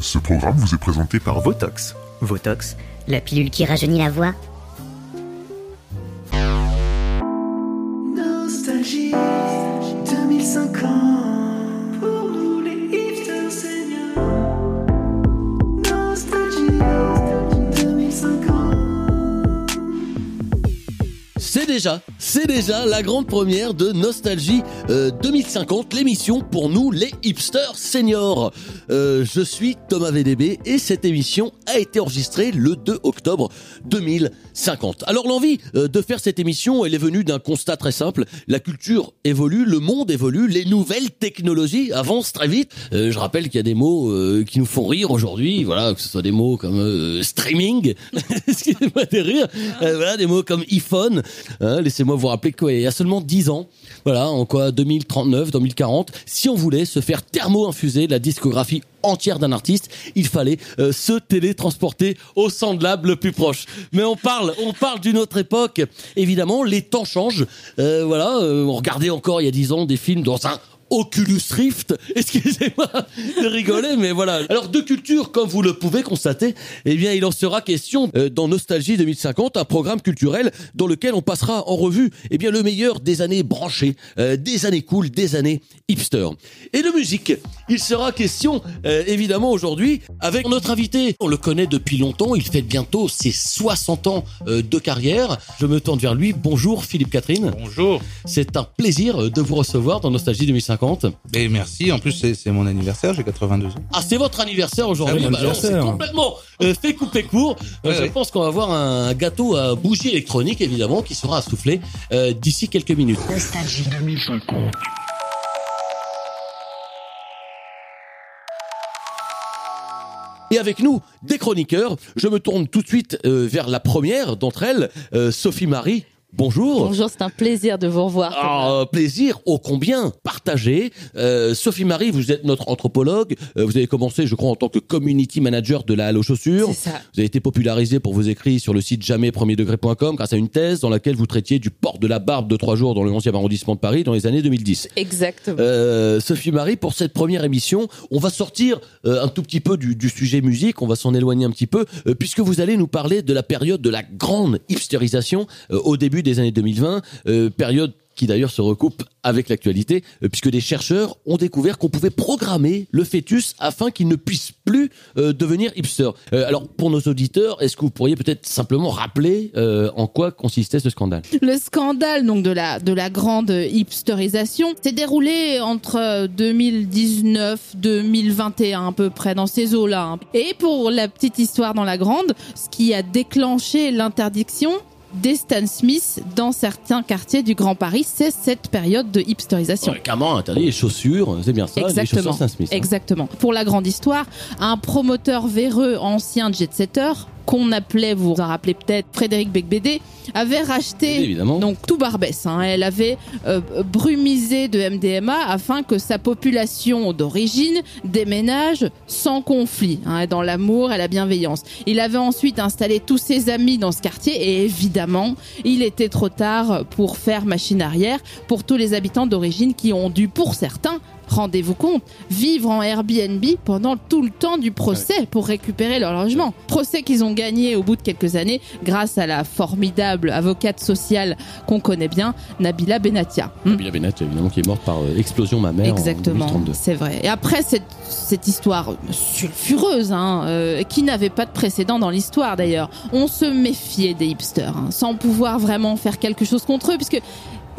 Ce programme vous est présenté par Votox. Votox, la pilule qui rajeunit la voix. Déjà la grande première de Nostalgie euh, 2050, l'émission pour nous les hipsters seniors. Euh, je suis Thomas VDB et cette émission a été enregistrée le 2 octobre 2050. Alors l'envie euh, de faire cette émission, elle est venue d'un constat très simple. La culture évolue, le monde évolue, les nouvelles technologies avancent très vite. Euh, je rappelle qu'il y a des mots euh, qui nous font rire aujourd'hui, voilà, que ce soit des mots comme euh, streaming, excusez-moi de rire, voilà, des mots comme iPhone. Hein, Laissez-moi vous rappeler qu'il y a seulement 10 ans, voilà, en quoi 2039, 2040, si on voulait se faire thermo-infuser la discographie entière d'un artiste, il fallait euh, se télétransporter au Sandlab le plus proche. Mais on parle, on parle d'une autre époque. Évidemment, les temps changent. Euh, voilà, euh, on regardait encore il y a 10 ans des films dans un Oculus Rift. Excusez-moi de rigoler, mais voilà. Alors de culture, comme vous le pouvez constater, eh bien il en sera question euh, dans Nostalgie 2050, un programme culturel dans lequel on passera en revue eh bien le meilleur des années branchées, euh, des années cool, des années hipster. Et de musique, il sera question euh, évidemment aujourd'hui avec notre invité. On le connaît depuis longtemps, il fait bientôt ses 60 ans euh, de carrière. Je me tourne vers lui. Bonjour Philippe Catherine. Bonjour. C'est un plaisir euh, de vous recevoir dans Nostalgie 2050. Et merci. En plus, c'est mon anniversaire. J'ai 82 ans. Ah, c'est votre anniversaire aujourd'hui. Bah c'est anniversaire. complètement euh, fait couper court. Euh, Ouais, je ouais. pense qu'on va avoir un gâteau à bougie électronique, évidemment, qui sera à souffler euh, d'ici quelques minutes. Nostalgie. 2050. Et avec nous, des chroniqueurs, je me tourne tout de suite euh, vers la première d'entre elles, euh, Sophie Marie. Bonjour. Bonjour, c'est un plaisir de vous revoir. Ah, plaisir, ô combien partagé. Euh, Sophie Marie, vous êtes notre anthropologue. Euh, vous avez commencé, je crois, en tant que community manager de la Halle aux chaussures. C'est ça. Vous avez été popularisé pour vos écrits sur le site jamais-premier-degré.com grâce à une thèse dans laquelle vous traitiez du port de la barbe de trois jours dans le 11e arrondissement de Paris dans les années 2010. Exactement. Euh, Sophie Marie, pour cette première émission, on va sortir euh, un tout petit peu du, du sujet musique, on va s'en éloigner un petit peu, euh, puisque vous allez nous parler de la période de la grande hipstérisation euh, au début des années 2020, euh, période qui d'ailleurs se recoupe avec l'actualité, euh, puisque des chercheurs ont découvert qu'on pouvait programmer le fœtus afin qu'il ne puisse plus euh, devenir hipster. Alors, pour nos auditeurs, est-ce que vous pourriez peut-être simplement rappeler en quoi consistait ce scandale? Le scandale donc de la de la grande hipsterisation s'est déroulé entre 2019 2021 à peu près dans ces eaux-là. hein. Et pour la petite histoire dans la grande, ce qui a déclenché l'interdiction des Stan Smith dans certains quartiers du Grand Paris, c'est cette période de hipsterisation. Interdit les chaussures, c'est bien ça, les Exactement. chaussures Saint-Smith. hein. Exactement. Pour la grande histoire, un promoteur véreux ancien jet-setter qu'on appelait, vous vous en rappelez peut-être, Frédéric Becbédé, avait racheté évidemment. donc tout Barbès. hein. Elle avait euh, brumisé de MDMA afin que sa population d'origine déménage sans conflit, hein, dans l'amour et la bienveillance. Il avait ensuite installé tous ses amis dans ce quartier et évidemment, il était trop tard pour faire machine arrière pour tous les habitants d'origine qui ont dû, pour certains, rendez-vous compte, vivre en Airbnb pendant tout le temps du procès pour récupérer leur logement. Procès qu'ils ont gagné au bout de quelques années grâce à la formidable avocate sociale qu'on connaît bien, Nabila Benatia. Hmm. Nabila Bennett, évidemment, qui est morte par euh, explosion mammaire Exactement, en 2032. c'est vrai. Et après cette, cette histoire sulfureuse, hein, euh, qui n'avait pas de précédent dans l'histoire d'ailleurs, on se méfiait des hipsters, hein, sans pouvoir vraiment faire quelque chose contre eux, puisque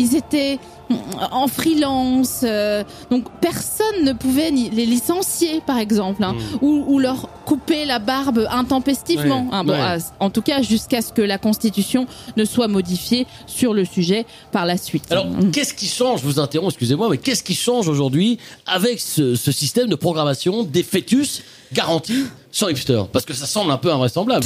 ils étaient mm, en freelance, euh, donc personne ne pouvait ni les licencier par exemple, hein, ou, ou leur couper la barbe intempestivement. Ouais, hein. Bon, ouais. à- en tout cas jusqu'à ce que la Constitution ne soit modifiée sur le sujet par la suite. Alors, Mm. qu'est-ce qui change, je vous interromps, excusez-moi, mais qu'est-ce qui change aujourd'hui avec ce, ce système de programmation des fœtus garantis sur hipster Parce que ça semble un peu invraisemblable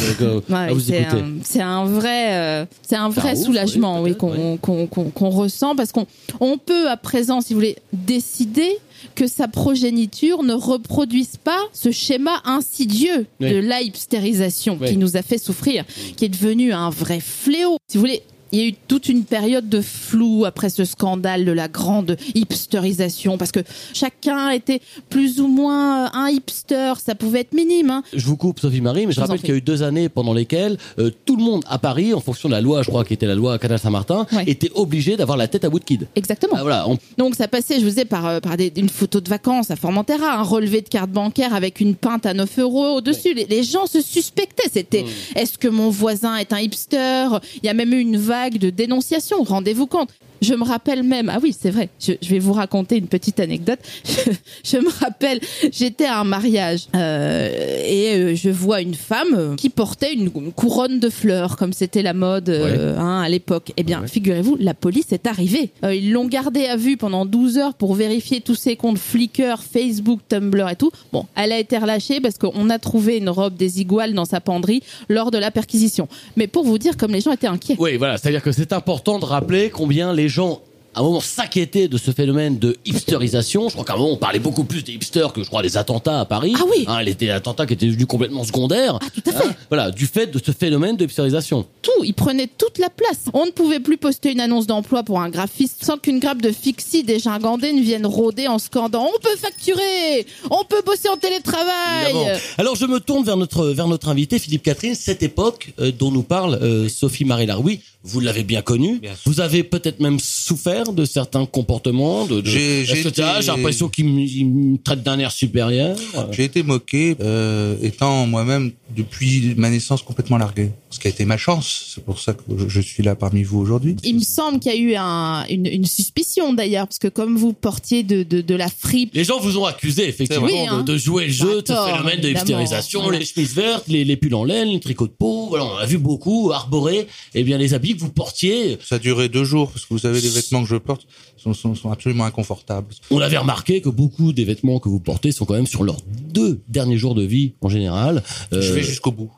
Ouais, à vous c'est un, c'est un vrai, euh, c'est un vrai soulagement, oui, qu'on ressent parce qu'on on peut à présent, si vous voulez, décider que sa progéniture ne reproduise pas ce schéma insidieux Oui. de la hipstérisation qui nous a fait souffrir, qui est devenu un vrai fléau. Si vous voulez, Il y a eu toute une période de flou après ce scandale de la grande hipsterisation, parce que chacun était plus ou moins euh, un hipster, ça pouvait être minime. Hein. Je vous coupe, Sophie Marie, mais je rappelle qu'il y a eu deux années pendant lesquelles euh, tout le monde à Paris, en fonction de la loi, je crois qui était la loi Canal Saint-Martin, Ouais. était obligé d'avoir la tête à bout de kid. Exactement. Ah, voilà, on- Donc ça passait, je vous ai par, euh, par des- une photo de vacances à Formentera, un relevé de carte bancaire avec une pinte à 9 euros au-dessus. Les, les gens se suspectaient. C'était est-ce que mon voisin est un hipster? Il y a même eu une vague de dénonciations, rendez-vous compte. Je me rappelle même, ah oui, c'est vrai, je, je vais vous raconter une petite anecdote. Je, me rappelle, j'étais à un mariage euh, et euh, je vois une femme euh, qui portait une, une couronne de fleurs, comme c'était la mode euh, hein, à l'époque. Eh bien, Ouais. figurez-vous, la police est arrivée. Euh, ils l'ont gardée à vue pendant 12 heures pour vérifier tous ses comptes Flickr, Facebook, Tumblr et tout. Bon, elle a été relâchée parce qu'on a trouvé une robe des iguales dans sa penderie lors de la perquisition. Mais pour vous dire, comme les gens étaient inquiets. Oui, voilà, c'est-à-dire que c'est important de rappeler combien les gens à un moment s'inquiétaient de ce phénomène de hipsterisation. Je crois qu'à un moment on parlait beaucoup plus des hipsters que je crois des attentats à Paris. Ah oui. Hein, les attentats qui étaient devenus complètement secondaires. Ah, tout à fait. Hein, voilà, du fait de ce phénomène de hipsterisation. tout, ils prenaient toute la place. On ne pouvait plus poster une annonce d'emploi pour un graphiste sans qu'une grappe de fixie dégingandée ne vienne rôder en scandant On peut facturer On peut bosser en télétravail Évidemment. Alors je me tourne vers notre vers notre invité Philippe Catherine, cette époque euh, dont nous parle euh, Sophie Marie Laroui. Vous l'avez bien connue. Bien. Vous avez peut-être même souffert de certains comportements. De, de... J'ai- été- l'impression qu'il me, traite d'un air supérieur? J'ai été moqué, euh, étant moi-même depuis ma naissance complètement largué. Ce qui a été ma chance. C'est pour ça que je, je suis là parmi vous aujourd'hui. Il me semble qu'il y a eu un, une, une suspicion d'ailleurs, parce que comme vous portiez de, de, de la fripe, Les gens vous ont accusé effectivement. Oui, hein. de, de jouer le jeu, de ce phénomène de hipstérisation, Voilà. les chemises vertes, les, les pulls en laine, les tricots de peau. Voilà, on a vu beaucoup arborer eh bien les habits que vous portiez. Ça a duré deux jours parce que vous savez les vêtements que je porte sont, sont, sont absolument inconfortables. On avait remarqué que beaucoup des vêtements que vous portez sont quand même sur leurs deux derniers jours de vie en général. Je Euh, vais jusqu'au bout.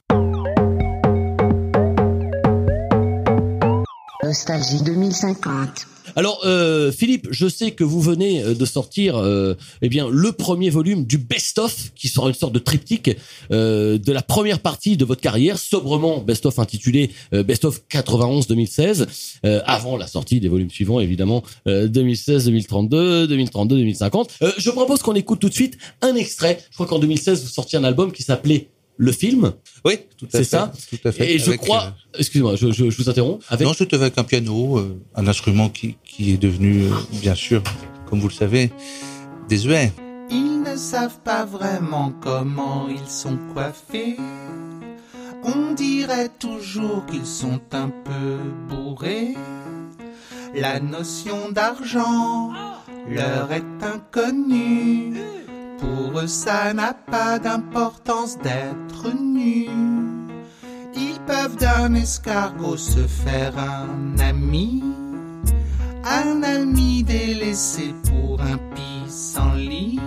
Nostalgie 2050. Alors, euh, Philippe, je sais que vous venez euh, de sortir, euh, eh bien, le premier volume du best-of, qui sera une sorte de triptyque euh, de la première partie de votre carrière, sobrement best-of intitulé euh, best-of 91-2016, euh, avant la sortie des volumes suivants, évidemment, euh, 2016-2032, 2032-2050. Euh, je propose qu'on écoute tout de suite un extrait. Je crois qu'en 2016, vous sortiez un album qui s'appelait Le Film, Oui, tout à c'est fait. ça Tout à fait. et je crois, excusez-moi, je, je, je vous interromps, euh, avec Non, c'était avec un piano, euh, un instrument qui, qui est devenu, euh, bien sûr, comme vous le savez, désuet. Ils ne savent pas vraiment comment ils sont coiffés. On dirait toujours qu'ils sont un peu bourrés. La notion d'argent leur est inconnue. Pour eux, ça n'a pas d'importance d'être nu. Ils peuvent d'un escargot se faire un ami. Un ami délaissé pour un pissenlit.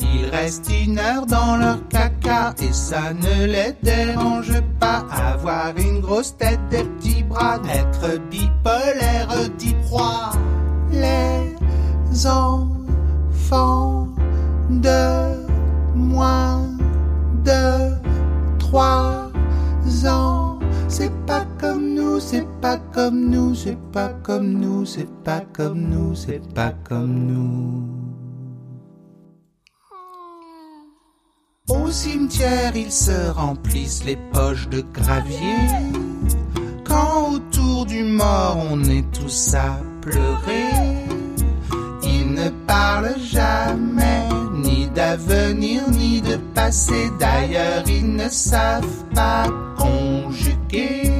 Ils restent une heure dans leur caca et ça ne les dérange pas. Avoir une grosse tête, des petits bras, être bipolaire, dix proies. Les enfants de moins de trois ans. C'est pas comme nous, c'est pas comme nous, c'est pas comme nous, c'est pas comme nous, c'est pas comme nous. Au cimetière, ils se remplissent les poches de gravier. Quand autour du mort, on est tous à pleurer. Ils ne parlent jamais d'avenir ni de passé. D'ailleurs, ils ne savent pas conjuguer.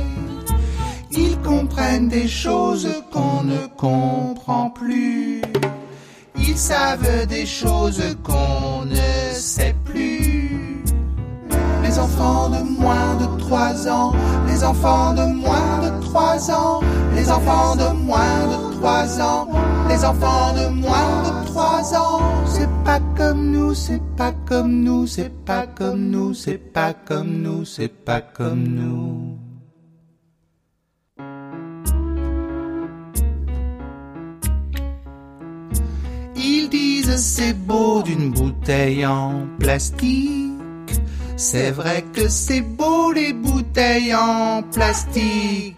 Ils comprennent des choses qu'on ne comprend plus. Ils savent des choses qu'on ne sait enfants de moins de 3 ans, les enfants de moins de 3 ans, les enfants de moins de 3 ans, les enfants de moins de 3 ans. C'est pas comme nous, c'est pas comme nous, c'est pas comme nous, c'est pas comme nous, c'est pas comme nous. Ils disent c'est beau d'une bouteille en plastique. C'est vrai que c'est beau les bouteilles en plastique.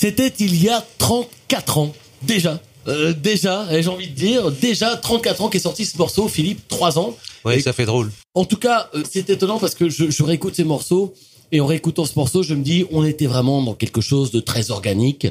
C'était il y a 34 ans, déjà. Euh, déjà, j'ai envie de dire, déjà 34 ans qu'est sorti ce morceau, Philippe, 3 ans. Et- ça fait drôle. En tout cas, euh, c'est étonnant parce que je, je réécoute ces morceaux et en réécoutant ce morceau, je me dis, on était vraiment dans quelque chose de très organique.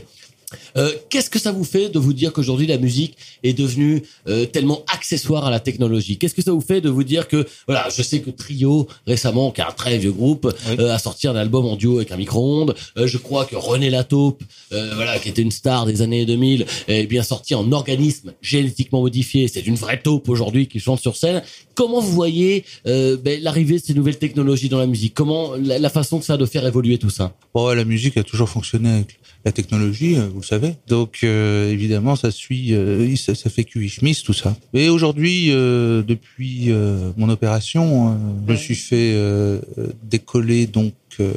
Euh, Qu'est-ce que ça vous fait de vous dire qu'aujourd'hui la musique est devenue euh, tellement accessoire à la technologie? Qu'est-ce que ça vous fait de vous dire que voilà, je sais que Trio récemment, qui est un très vieux groupe, Oui. euh, a sorti un album en duo avec un micro-ondes. Euh, je crois que René Lataupe, euh, voilà, qui était une star des années 2000, est bien sorti en organisme génétiquement modifié. C'est une vraie taupe aujourd'hui qui chante sur scène. Comment vous voyez euh, ben, l'arrivée de ces nouvelles technologies dans la musique? Comment la, la façon que ça a de faire évoluer tout ça? Bon, ouais, la musique a toujours fonctionné avec la technologie, euh, vous le savez. Donc, euh, évidemment, ça suit, euh, ça, ça fait QI Schmiss, tout ça. Et aujourd'hui, euh, depuis euh, mon opération, euh, je me suis fait euh, décoller donc euh,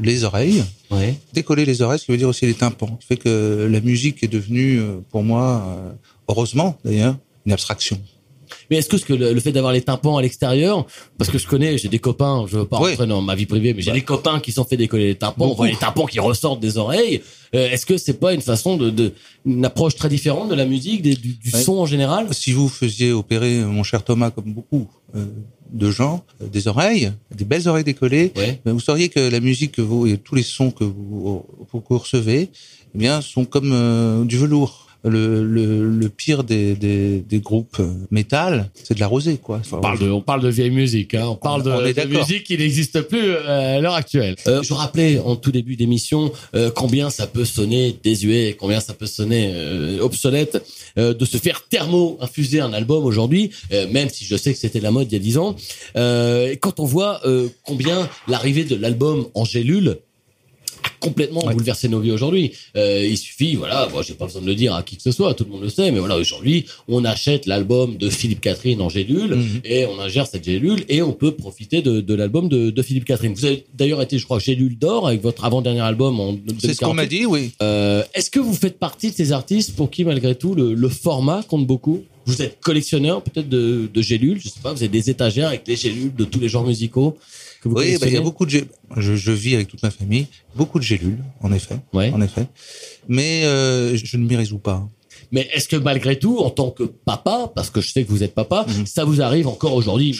les oreilles. Ouais. Décoller les oreilles, ce qui veut dire aussi les tympans. Ce qui fait que la musique est devenue, pour moi, heureusement d'ailleurs, une abstraction. Mais est-ce que, ce que le, le fait d'avoir les tympans à l'extérieur, parce que je connais, j'ai des copains, je veux pas Oui. rentrer dans ma vie privée, mais j'ai Bah. des copains qui sont fait décoller les tympans, on voit les tympans qui ressortent des oreilles. Euh, est-ce que c'est pas une façon de, de une approche très différente de la musique, des- du, du Ouais. son en général? Si vous faisiez opérer, euh, mon cher Thomas, comme beaucoup euh, de gens, euh, des oreilles, des belles oreilles décollées, Ouais. ben, vous sauriez que la musique que vous et tous les sons que vous, que vous recevez, eh bien, sont comme euh, du velours. Le, le, le pire des, des, des groupes euh, métal, c'est de la rosée, quoi. Enfin, On parle de, on parle de vieille musique, hein. on parle de, on de musique qui n'existe plus euh, à l'heure actuelle. Euh, je rappelais en tout début d'émission euh, combien ça peut sonner désuet, combien ça peut sonner euh, obsolète euh, de se faire thermo-infuser un album aujourd'hui, euh, même si je sais que c'était la mode il y a dix ans. Euh, et quand on voit euh, combien l'arrivée de l'album en gélule complètement Ouais. bouleversé nos vies aujourd'hui. Euh, il suffit, voilà, bon, j'ai pas besoin de le dire à qui que ce soit, tout le monde le sait, mais voilà, aujourd'hui, on achète l'album de Philippe Catherine en gélule Mhm. et on ingère cette gélule et on peut profiter de, de l'album de, de Philippe Catherine. Vous avez d'ailleurs été, je crois, gélule d'or avec votre avant-dernier album en C'est ce qu'on m'a 2048. dit, oui. Euh, Est-ce que vous faites partie de ces artistes pour qui, malgré tout, le, le format compte beaucoup? Vous êtes collectionneur peut-être de, de gélules, je sais pas, vous avez des étagères avec les gélules de tous les genres musicaux que vous Oui, bah, il y a beaucoup de gé- je, je vis avec toute ma famille, beaucoup de gélules, en effet, Ouais. en effet. Mais euh, je ne m'y résous pas. Mais est-ce que malgré tout, en tant que papa, parce que je sais que vous êtes papa, Mhm. ça vous arrive encore aujourd'hui,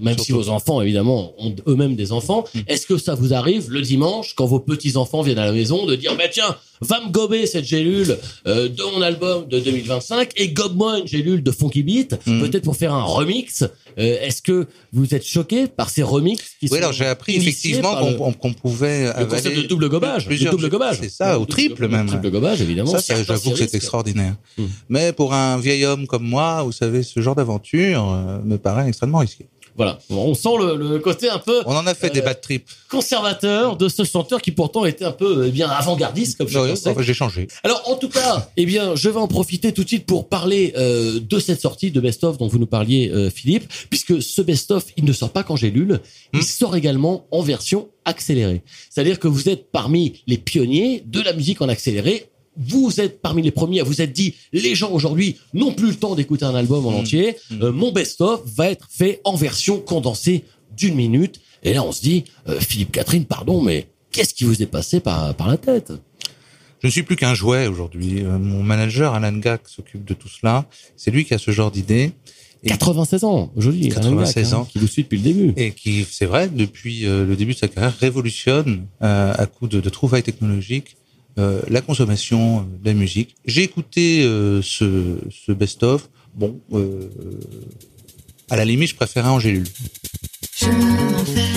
même, si, même vos enfants, évidemment, ont eux-mêmes des enfants, Mhm. est-ce que ça vous arrive le dimanche, quand vos petits-enfants viennent à la maison, de dire, bah tiens, va me gober cette gélule euh, de mon album de 2025 et gobe-moi une gélule de Funky Beat, Mhm. peut-être pour faire un remix. Euh, est-ce que vous êtes choqué par ces remixes qui Oui, sont alors j'ai appris effectivement qu'on pouvait le concept de double gobage, plusieurs- le double gobage. C'est ça, double- triple le même. Triple gobage, évidemment. Ça, j'avoue que c'est extraordinaire. Hmm. Mais pour un vieil homme comme moi, vous savez, ce genre d'aventure euh, me paraît extrêmement risqué. Voilà, on sent le, le côté un peu On en a fait des Euh, bad trips. conservateur de ce chanteur qui pourtant était un peu eh bien avant-gardiste comme je pensais. enfin, J'ai changé. Alors en tout cas, eh bien, je vais en profiter tout de suite pour parler euh, de cette sortie de Best of dont vous nous parliez, euh, Philippe, puisque ce Best of, il ne sort pas qu'en gélule, il Hmm. sort également en version accélérée. C'est-à-dire que vous êtes parmi les pionniers de la musique en accéléré. Vous êtes parmi les premiers à vous être dit, les gens aujourd'hui n'ont plus le temps d'écouter un album en Hmm. entier. Hmm. Euh, mon best-of va être fait en version condensée d'une minute. Et là, on se dit, euh, Philippe Catherine, pardon, mais qu'est-ce qui vous est passé par, par la tête? Je ne suis plus qu'un jouet aujourd'hui. Euh, Mon manager, Alan Gack, s'occupe de tout cela. C'est lui qui a ce genre d'idée. Et- 96 ans, aujourd'hui. 96 Alain Gac, hein, ans. Qui vous suit depuis le début. Et qui, c'est vrai, depuis le début de sa carrière, révolutionne à coup de, de trouvailles technologiques euh, la consommation euh, de la musique. J'ai écouté euh, ce, ce best-of. Bon, euh, à la limite, je préférais en gélule. Je m'en fais, je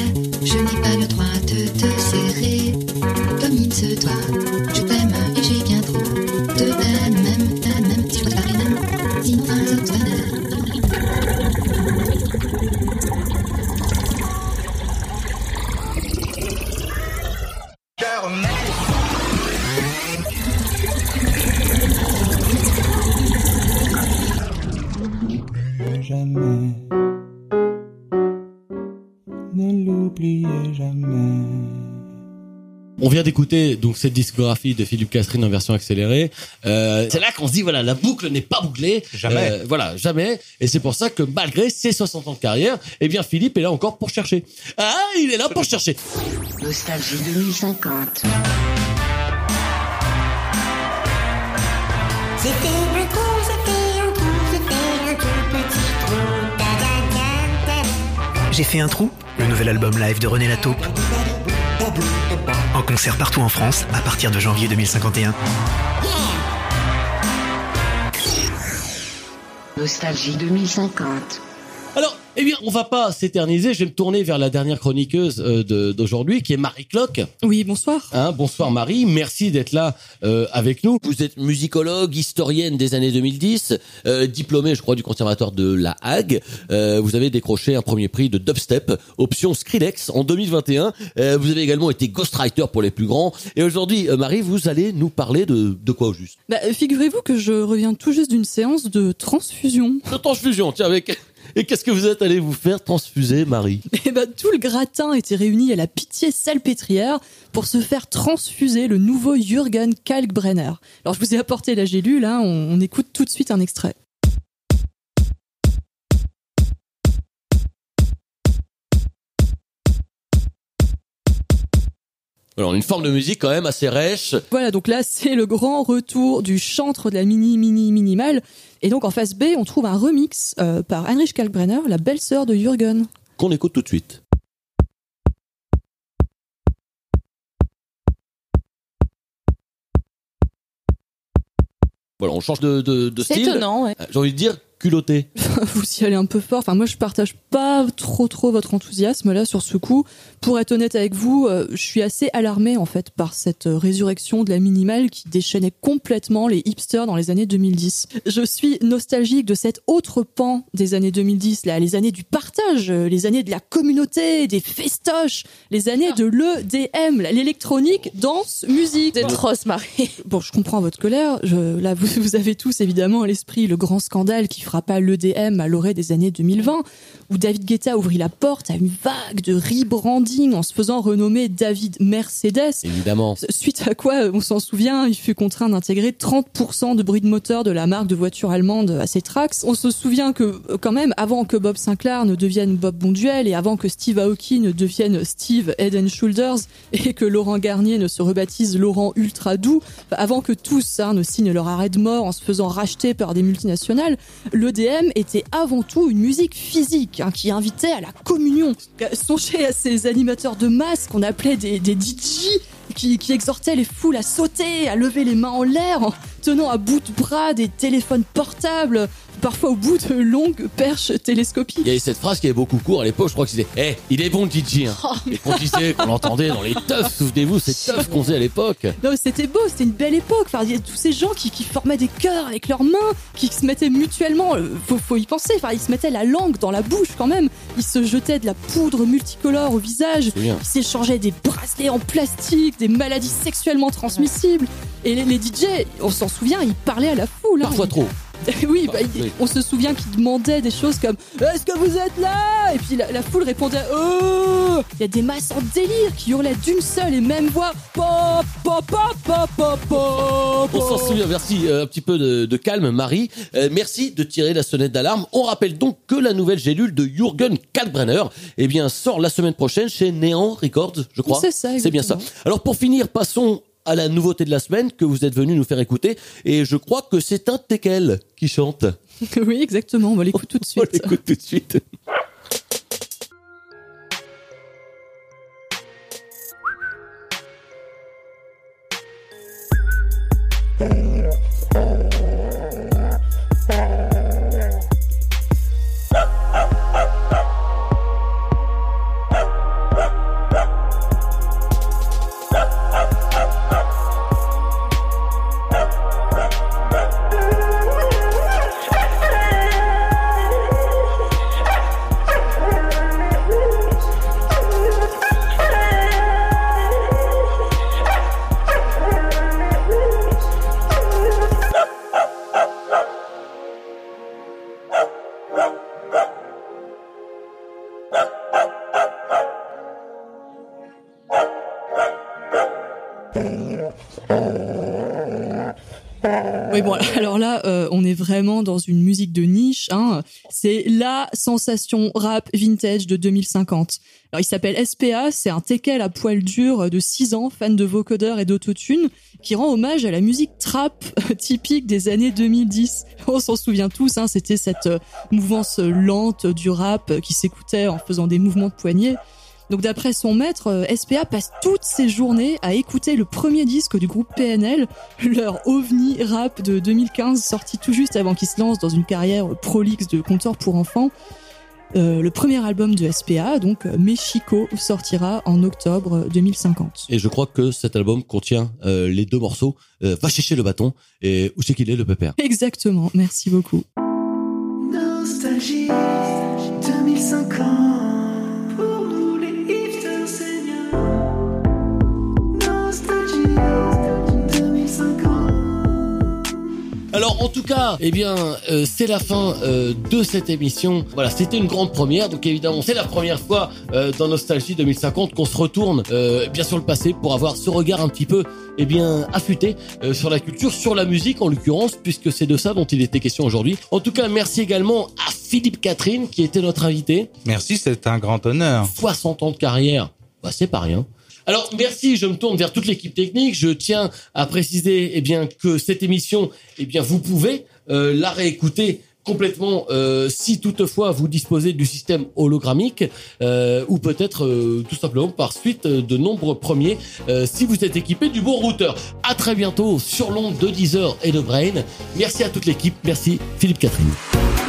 D'écouter donc cette discographie de Philippe Catherine en version accélérée. Euh, c'est là qu'on se dit voilà la boucle n'est pas bouclée. Jamais. Euh, voilà jamais. Et c'est pour ça que malgré ses 60 ans de carrière, eh bien Philippe est là encore pour chercher. Ah il est là pour chercher. Nostalgie 2050. J'ai fait un tout petit trou. J'ai fait un trou, le nouvel album live de René Lataupe. Concert partout en France à partir de janvier 2051. Nostalgie 2050. Eh bien, on va pas s'éterniser. Je vais me tourner vers la dernière chroniqueuse euh, d'aujourd'hui, qui est Marie Clock. Oui, bonsoir. Hein, bonsoir Marie, merci d'être là euh, avec nous. Vous êtes musicologue, historienne des années 2010, euh, diplômée, je crois, du conservatoire de La Hague. Euh, vous avez décroché un premier prix de dubstep, option Skrillex en 2021. Euh, vous avez également été ghostwriter pour les plus grands. Et aujourd'hui, euh, Marie, vous allez nous parler de, de quoi au juste? Bah, figurez-vous que je reviens tout juste d'une séance de transfusion. De transfusion, tiens, avec... Et qu'est-ce que vous êtes allé vous faire transfuser, Marie? Et bah, tout le gratin était réuni à la pitié salpêtrière pour se faire transfuser le nouveau Jürgen Kalkbrenner. Alors, je vous ai apporté la gélule, hein, on écoute tout de suite un extrait. Alors, une forme de musique quand même assez rêche. Voilà, donc là, c'est le grand retour du chantre de la mini, mini, minimale. Et donc, en face B, on trouve un remix euh, par Heinrich Kalkbrenner, la belle-sœur de Jürgen. qu'on écoute tout de suite. Voilà, on change de, de, de C'est style. étonnant, ouais. Euh, J'ai envie de dire culotté. vous y allez un peu fort. Enfin, moi, je partage pas trop, trop votre enthousiasme là sur ce coup. Pour être honnête avec vous, euh, je suis assez alarmée en fait par cette euh, résurrection de la minimale qui déchaînait complètement les hipsters dans les années 2010. Je suis nostalgique de cet autre pan des années 2010, là, les années du partage, euh, les années de la communauté, des festoches, les années de l'EDM, l'électronique, danse, musique. C'est atroce, Marie. Bon, je comprends votre colère. Je, là, vous, vous avez tous évidemment à l'esprit le grand scandale qui frappa l'EDM à l'orée des années 2020, où David Guetta ouvrit la porte à une vague de rebranding en se faisant renommer David Mercedes. Évidemment. Suite à quoi, on s'en souvient, il fut contraint d'intégrer 30% de bruit de moteur de la marque de voiture allemande à ses tracks. On se souvient que, quand même, avant que Bob Sinclair ne devienne Bob Bonduel et avant que Steve Aoki ne devienne Steve Head and Shoulders et que Laurent Garnier ne se rebaptise Laurent Ultra Doux, avant que tous hein, ne signent leur arrêt de mort en se faisant racheter par des multinationales, l'EDM était avant tout une musique physique hein, qui invitait à la communion. Euh, Songez à ces animateurs de masse qu'on appelait des, DJ qui, qui exhortaient les foules à sauter, à lever les mains en l'air en tenant à bout de bras des téléphones portables, parfois au bout de longues perches télescopiques. Il y avait cette phrase qui avait beaucoup cours à l'époque, je crois que c'était Eh, il est bon DJ hein. Et qu'on disait, qu'on entendait dans les teufs, souvenez-vous, ces teufs qu'on faisait à l'époque. Non, c'était beau, c'était une belle époque. Enfin, il y a tous ces gens qui, qui formaient des chœurs avec leurs mains, qui se mettaient mutuellement, euh, faut, faut y penser, enfin, ils se mettaient la langue dans la bouche quand même. Ils se jetaient de la poudre multicolore au visage. Ils s'échangeaient des bracelets en plastique, des maladies sexuellement transmissibles. Et les, les DJ, on s'en souvient, ils parlaient à la foule. hein. Parfois trop. oui, bah, oui. on se souvient qu'ils demandaient des choses comme Est-ce que vous êtes là? Et puis la, la foule répondait Oh Il y a des masses en délire qui hurlaient d'une seule et même voix Pop, pop, pop, pop, pop, pop. On s'en souvient, merci. Euh, un petit peu de, de calme, Marie. Euh, merci de tirer la sonnette d'alarme. On rappelle donc que la nouvelle gélule de Jürgen Kalkbrenner eh bien, sort la semaine prochaine chez Néant Records, je crois. C'est ça, C'est bien ça. Alors pour finir, passons à la nouveauté de la semaine que vous êtes venu nous faire écouter. Et je crois que c'est un Tekel qui chante. oui, exactement, on va l'écouter tout de On suite. l'écoute tout de suite. Oui, bon, alors là, euh, on est vraiment dans une musique de niche. Hein. C'est la sensation rap vintage de 2050. Alors, il s'appelle SPA, c'est un teckel à poil dur de 6 ans, fan de vocodeur et d'autotune, qui rend hommage à la musique trap typique des années 2010. On s'en souvient tous, hein, c'était cette euh, mouvance lente du rap qui s'écoutait en faisant des mouvements de poignet. Donc d'après son maître, euh, SPA passe toutes ses journées à écouter le premier disque du groupe PNL, leur ovni rap de 2015, sorti tout juste avant qu'il se lance dans une carrière prolixe de conteur pour enfants. Euh, le premier album de SPA, donc euh, Mexico, sortira en octobre 2050. Et je crois que cet album contient euh, les deux morceaux euh, Va chercher le bâton et Où c'est qu'il est le pépère. Exactement, merci beaucoup. En tout cas, eh bien, euh, c'est la fin euh, de cette émission. Voilà, c'était une grande première. Donc évidemment, c'est la première fois euh, dans Nostalgie 2050 qu'on se retourne euh, bien sur le passé pour avoir ce regard un petit peu, eh bien, affûté euh, sur la culture, sur la musique en l'occurrence, puisque c'est de ça dont il était question aujourd'hui. En tout cas, merci également à Philippe Catherine qui était notre invité. Merci, c'est un grand honneur. 60 ans de carrière, bah, c'est pas rien. Alors merci, je me tourne vers toute l'équipe technique. Je tiens à préciser eh bien que cette émission, eh bien vous pouvez euh, la réécouter complètement euh, si toutefois vous disposez du système hologrammique euh, ou peut-être tout simplement par suite de nombreux premiers si vous êtes équipé du bon routeur. À très bientôt sur l'onde de Deezer et de Brain. Merci à toute l'équipe. Merci Philippe Catherine.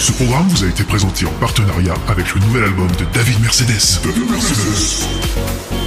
Ce programme vous a été présenté en partenariat avec le nouvel album de David Mercedes. David.